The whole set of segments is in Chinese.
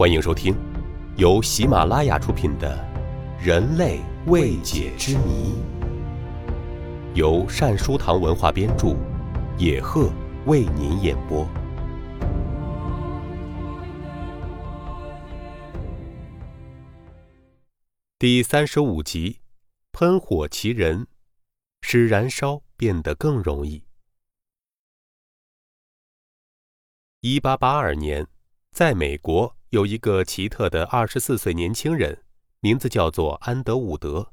欢迎收听，由喜马拉雅出品的《人类未解之谜》，由善书堂文化编著，野鹤为您演播。第三十五集：喷火奇人，使燃烧变得更容易。一八八二年，在美国有一个奇特的二十四岁年轻人，名字叫做安德伍德。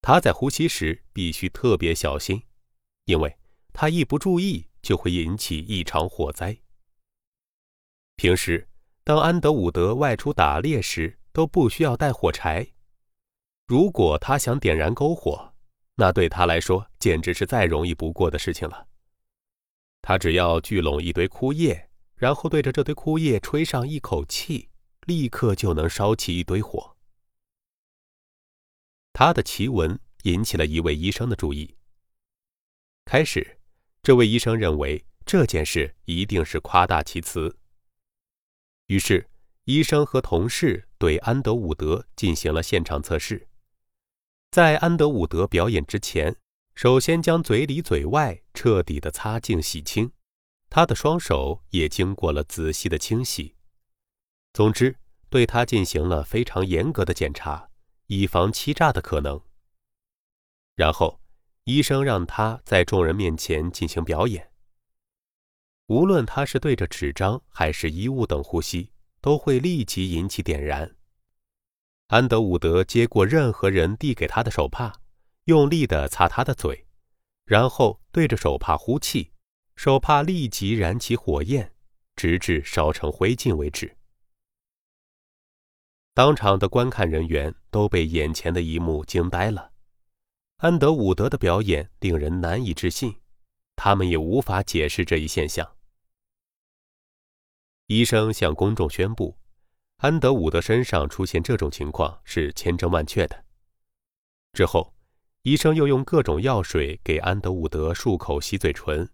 他在呼吸时必须特别小心，因为他一不注意就会引起一场火灾。平时，当安德伍德外出打猎时，都不需要带火柴。如果他想点燃篝火，那对他来说简直是再容易不过的事情了。他只要聚拢一堆枯叶，然后对着这堆枯叶吹上一口气，立刻就能烧起一堆火。他的奇闻引起了一位医生的注意。开始，这位医生认为这件事一定是夸大其词。于是，医生和同事对安德伍德进行了现场测试。在安德伍德表演之前。首先将嘴里嘴外彻底的擦净洗清，他的双手也经过了仔细的清洗。总之，对他进行了非常严格的检查，以防欺诈的可能。然后，医生让他在众人面前进行表演。无论他是对着纸张还是衣物等呼吸，都会立即引起点燃。安德伍德接过任何人递给他的手帕。用力地擦他的嘴，然后对着手帕呼气，手帕立即燃起火焰，直至烧成灰烬为止。当场的观看人员都被眼前的一幕惊呆了。安德伍德的表演令人难以置信，他们也无法解释这一现象。医生向公众宣布，安德伍德身上出现这种情况是千真万确的。之后。医生又用各种药水给安德伍德漱口、洗嘴唇，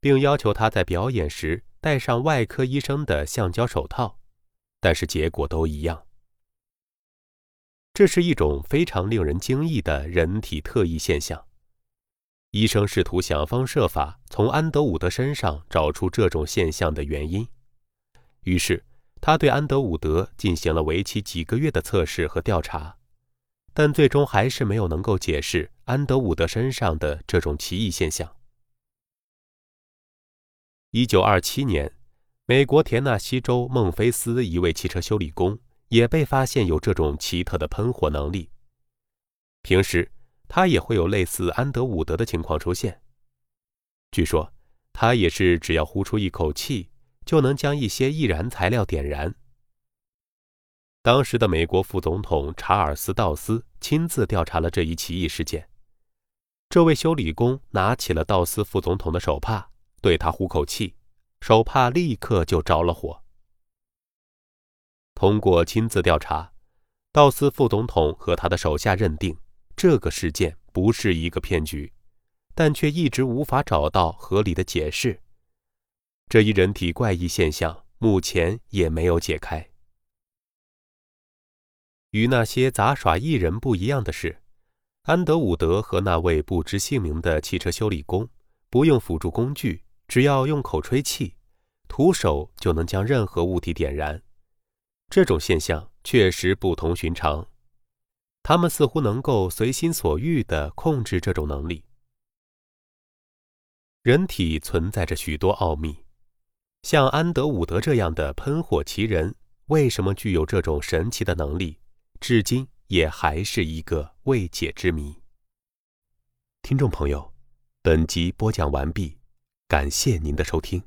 并要求他在表演时戴上外科医生的橡胶手套，但是结果都一样。这是一种非常令人惊异的人体特异现象。医生试图想方设法从安德伍德身上找出这种现象的原因，于是他对安德伍德进行了为期几个月的测试和调查。但最终还是没有能够解释安德伍德身上的这种奇异现象。一九二七年，美国田纳西州孟菲斯一位汽车修理工也被发现有这种奇特的喷火能力。平时他也会有类似安德伍德的情况出现。据说他也是只要呼出一口气，就能将一些易燃材料点燃。当时的美国副总统查尔斯·道斯亲自调查了这一奇异事件。这位修理工拿起了道斯副总统的手帕，对他呼口气，手帕立刻就着了火。通过亲自调查，道斯副总统和他的手下认定这个事件不是一个骗局，但却一直无法找到合理的解释。这一人体怪异现象目前也没有解开。与那些杂耍艺人不一样的是，安德伍德和那位不知姓名的汽车修理工不用辅助工具，只要用口吹气，徒手就能将任何物体点燃。这种现象确实不同寻常，他们似乎能够随心所欲地控制这种能力。人体存在着许多奥秘，像安德伍德这样的喷火奇人，为什么具有这种神奇的能力？至今也还是一个未解之谜。听众朋友，本集播讲完毕，感谢您的收听。